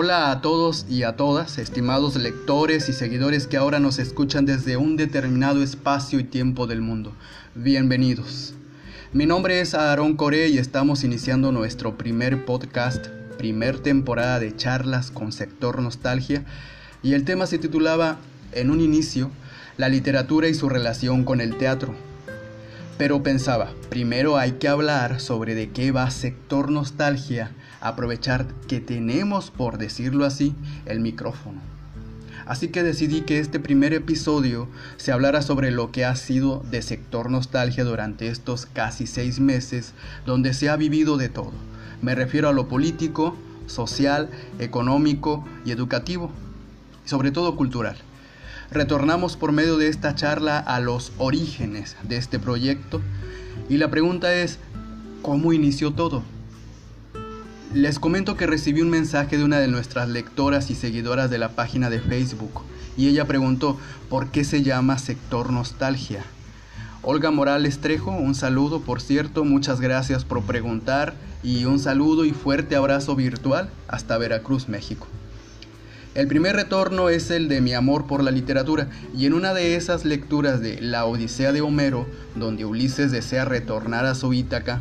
Hola a todos y a todas, estimados lectores y seguidores que ahora nos escuchan desde un determinado espacio y tiempo del mundo. Bienvenidos. Mi nombre es Aaron Core y estamos iniciando nuestro primer podcast, primer temporada de charlas con sector nostalgia, y el tema se titulaba, en un inicio, la literatura y su relación con el teatro. Pero pensaba, primero hay que hablar sobre de qué va sector nostalgia, aprovechar que tenemos, por decirlo así, el micrófono. Así que decidí que este primer episodio se hablara sobre lo que ha sido de sector nostalgia durante estos casi seis meses, donde se ha vivido de todo. Me refiero a lo político, social, económico y educativo, sobre todo cultural. Retornamos por medio de esta charla a los orígenes de este proyecto y la pregunta es, ¿cómo inició todo? Les comento que recibí un mensaje de una de nuestras lectoras y seguidoras de la página de Facebook y ella preguntó, ¿por qué se llama sector nostalgia? Olga Morales Trejo, un saludo por cierto, muchas gracias por preguntar y un saludo y fuerte abrazo virtual hasta Veracruz, México. El primer retorno es el de mi amor por la literatura, y en una de esas lecturas de La Odisea de Homero, donde Ulises desea retornar a su Ítaca,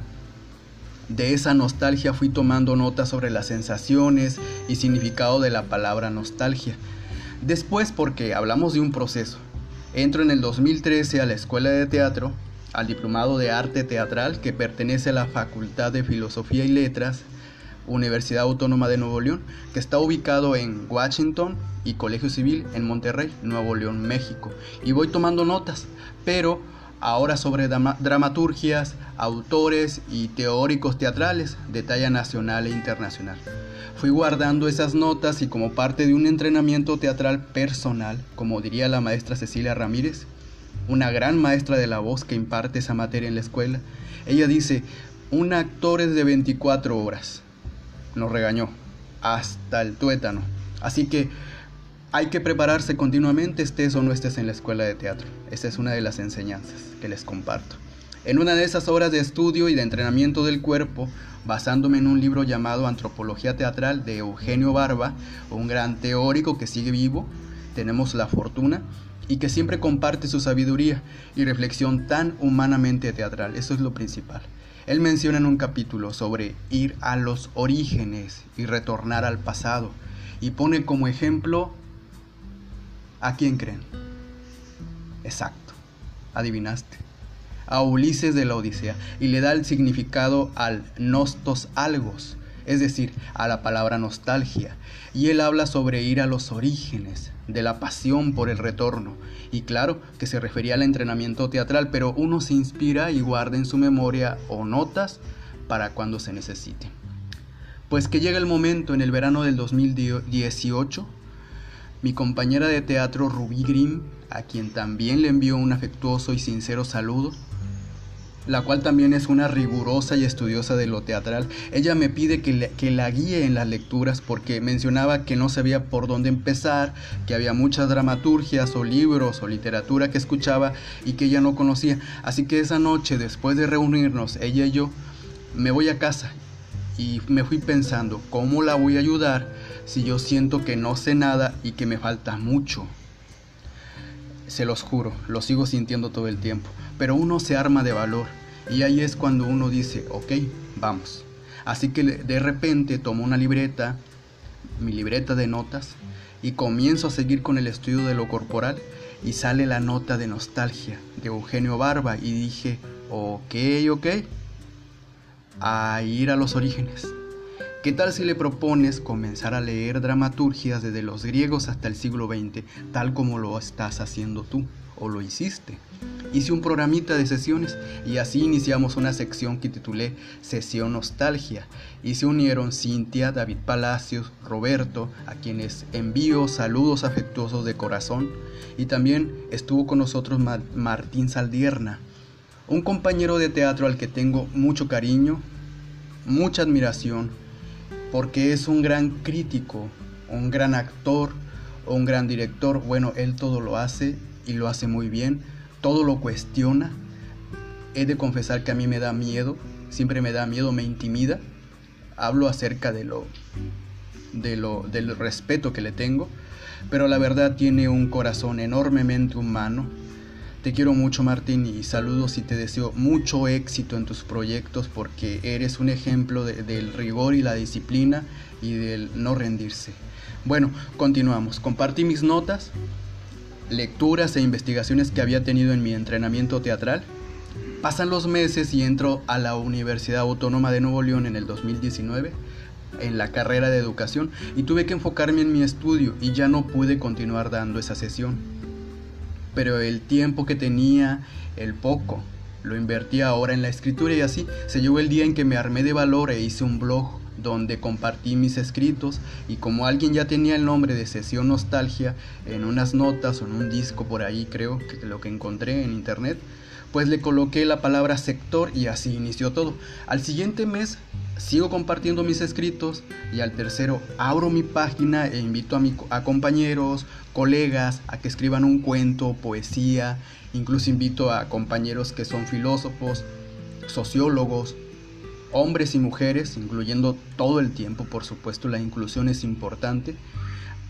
de esa nostalgia fui tomando notas sobre las sensaciones y significado de la palabra nostalgia. Después, porque hablamos de un proceso, entro en el 2013 a la Escuela de Teatro, al Diplomado de Arte Teatral que pertenece a la Facultad de Filosofía y Letras, Universidad Autónoma de Nuevo León, que está ubicado en Washington y Colegio Civil en Monterrey, Nuevo León, México. Y voy tomando notas, pero ahora sobre dramaturgias, autores y teóricos teatrales de talla nacional e internacional. Fui guardando esas notas y como parte de un entrenamiento teatral personal, como diría la maestra Cecilia Ramírez, una gran maestra de la voz que imparte esa materia en la escuela, ella dice, un actor es de 24 horas, nos regañó hasta el tuétano. Así que hay que prepararse continuamente, estés o no estés en la escuela de teatro. Esa es una de las enseñanzas que les comparto. En una de esas horas de estudio y de entrenamiento del cuerpo, basándome en un libro llamado Antropología Teatral de Eugenio Barba, un gran teórico que sigue vivo, tenemos la fortuna y que siempre comparte su sabiduría y reflexión tan humanamente teatral. Eso es lo principal. Él menciona en un capítulo sobre ir a los orígenes y retornar al pasado y pone como ejemplo a quién creen. Exacto, adivinaste. A Ulises de la Odisea y le da el significado al nostos algos, es decir, a la palabra nostalgia. Y él habla sobre ir a los orígenes, de la pasión por el retorno. Y claro que se refería al entrenamiento teatral, pero uno se inspira y guarda en su memoria o notas para cuando se necesite. Pues que llega el momento en el verano del 2018, mi compañera de teatro Rubí Grimm, a quien también le envío un afectuoso y sincero saludo, la cual también es una rigurosa y estudiosa de lo teatral. Ella me pide que, que, la guíe en las lecturas porque mencionaba que no sabía por dónde empezar, que había muchas dramaturgias o libros o literatura que escuchaba y que ella no conocía. Así que esa noche, después de reunirnos, ella y yo, me voy a casa y me fui pensando, ¿cómo la voy a ayudar si yo siento que no sé nada y que me falta mucho? Se los juro, lo sigo sintiendo todo el tiempo, pero uno se arma de valor y ahí es cuando uno dice, ok, vamos. Así que de repente tomo una libreta, mi libreta de notas, y comienzo a seguir con el estudio de lo corporal y sale la nota de nostalgia de Eugenio Barba y dije, ok, ok, a ir a los orígenes. ¿Qué tal si le propones comenzar a leer dramaturgias desde los griegos hasta el siglo XX, tal como lo estás haciendo tú o lo hiciste? Hice un programita de sesiones y así iniciamos una sección que titulé Sesión Nostalgia y se unieron Cintia, David Palacios, Roberto, a quienes envío saludos afectuosos de corazón y también estuvo con nosotros Martín Saldierna, un compañero de teatro al que tengo mucho cariño, mucha admiración, porque es un gran crítico, un gran actor, un gran director. Bueno, él todo lo hace y lo hace muy bien, todo lo cuestiona. He de confesar que a mí me da miedo, siempre me da miedo, me intimida. Hablo acerca de lo de lo, del respeto que le tengo, pero la verdad tiene un corazón enormemente humano. Te quiero mucho Martín y saludos y te deseo mucho éxito en tus proyectos porque eres un ejemplo del rigor y la disciplina y del no rendirse. Bueno, continuamos. Compartí mis notas, lecturas e investigaciones que había tenido en mi entrenamiento teatral. Pasan los meses y entro a la Universidad Autónoma de Nuevo León en el 2019 en la carrera de educación y tuve que enfocarme en mi estudio y ya no pude continuar dando esa sesión. Pero el tiempo que tenía, el poco, lo invertí ahora en la escritura y así se llegó el día en que me armé de valor e hice un blog donde compartí mis escritos y como alguien ya tenía el nombre de Sesión Nostalgia en unas notas o en un disco por ahí creo que lo que encontré en internet, pues le coloqué la palabra sector y así inició todo. Al siguiente mes sigo compartiendo mis escritos y al tercero abro mi página e invito a, mi, compañeros, colegas a que escriban un cuento, poesía, incluso invito a compañeros que son filósofos, sociólogos, hombres y mujeres, incluyendo todo el tiempo, por supuesto la inclusión es importante,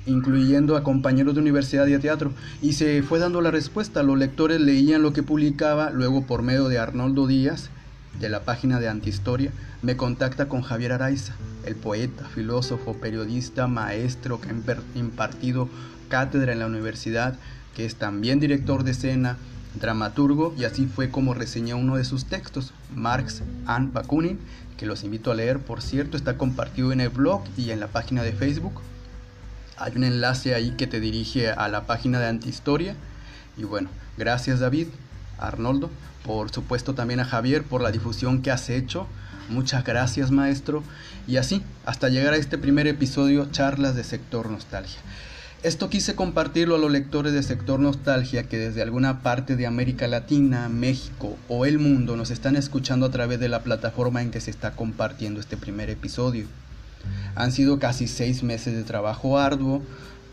incluyendo a compañeros de universidad y de teatro, y se fue dando la respuesta, los lectores leían lo que publicaba, luego por medio de Arnoldo Díaz, de la página de Antihistoria, me contacta con Javier Araiza, el poeta, filósofo, periodista, maestro que ha impartido cátedra en la universidad, que es también director de escena, dramaturgo, y así fue como reseñé uno de sus textos, Marx and Bakunin, que los invito a leer, por cierto, está compartido en el blog y en la página de Facebook. Hay un enlace ahí que te dirige a la página de Antihistoria. Y bueno, gracias David, Arnoldo, por supuesto también a Javier por la difusión que has hecho. Muchas gracias maestro. Y así, hasta llegar a este primer episodio, charlas de sector nostalgia. Esto quise compartirlo a los lectores de sector nostalgia que desde alguna parte de América Latina, México o el mundo nos están escuchando a través de la plataforma en que se está compartiendo este primer episodio. Han sido casi seis meses de trabajo arduo,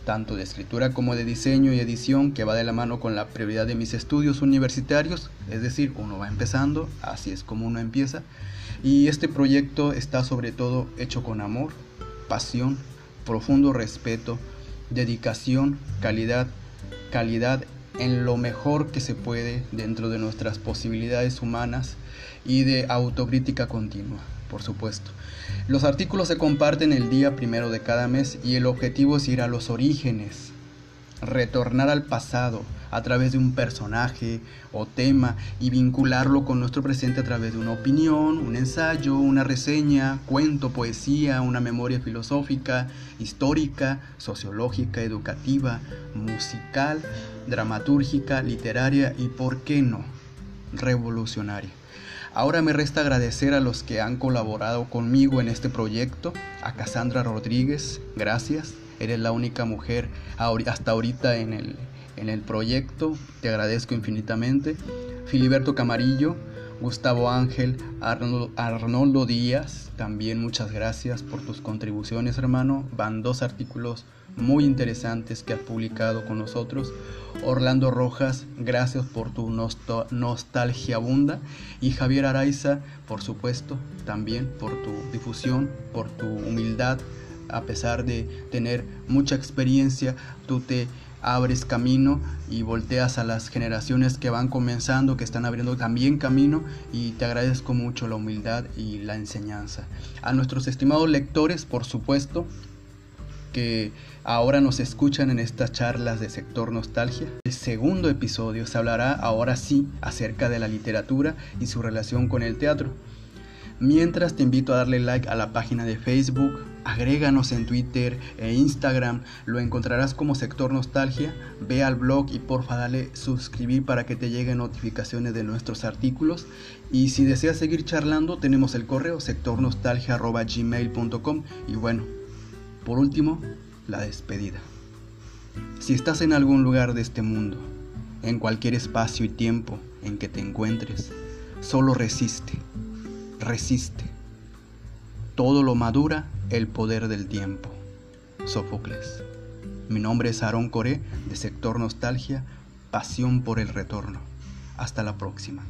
tanto de escritura como de diseño y edición, que va de la mano con la prioridad de mis estudios universitarios, es decir, uno va empezando, así es como uno empieza, y este proyecto está sobre todo hecho con amor, pasión, profundo respeto, dedicación, calidad, calidad en lo mejor que se puede dentro de nuestras posibilidades humanas y de autocrítica continua, por supuesto. Los artículos se comparten el día primero de cada mes y el objetivo es ir a los orígenes, retornar al pasado a través de un personaje o tema y vincularlo con nuestro presente a través de una opinión, un ensayo, una reseña, cuento, poesía, una memoria filosófica, histórica, sociológica, educativa, musical, dramatúrgica, literaria y, ¿por qué no?, revolucionaria. Ahora me resta agradecer a los que han colaborado conmigo en este proyecto. A Cassandra Rodríguez, gracias. Eres la única mujer hasta ahorita en el, en el proyecto. Te agradezco infinitamente. Filiberto Camarillo, Gustavo Ángel, Arnoldo, Díaz, también muchas gracias por tus contribuciones, hermano. Van dos artículos muy interesantes que has publicado con nosotros. Orlando Rojas, gracias por tu nostalgia abunda. Y Javier Araiza, por supuesto, también por tu difusión, por tu humildad. A pesar de tener mucha experiencia, tú te abres camino y volteas a las generaciones que van comenzando, que están abriendo también camino y te agradezco mucho la humildad y la enseñanza. A nuestros estimados lectores, por supuesto, que ahora nos escuchan en estas charlas de sector nostalgia. El segundo episodio se hablará ahora sí acerca de la literatura y su relación con el teatro. Mientras te invito a darle like a la página de Facebook, agréganos en Twitter e Instagram, lo encontrarás como Sector Nostalgia, ve al blog y porfa dale suscribir para que te lleguen notificaciones de nuestros artículos y si deseas seguir charlando tenemos el correo sectornostalgia.gmail.com y bueno, por último, la despedida. Si estás en algún lugar de este mundo, en cualquier espacio y tiempo en que te encuentres, solo resiste resiste. Todo lo madura el poder del tiempo. Sófocles. Mi nombre es Aarón Coré, de Sector Nostalgia, Pasión por el Retorno. Hasta la próxima.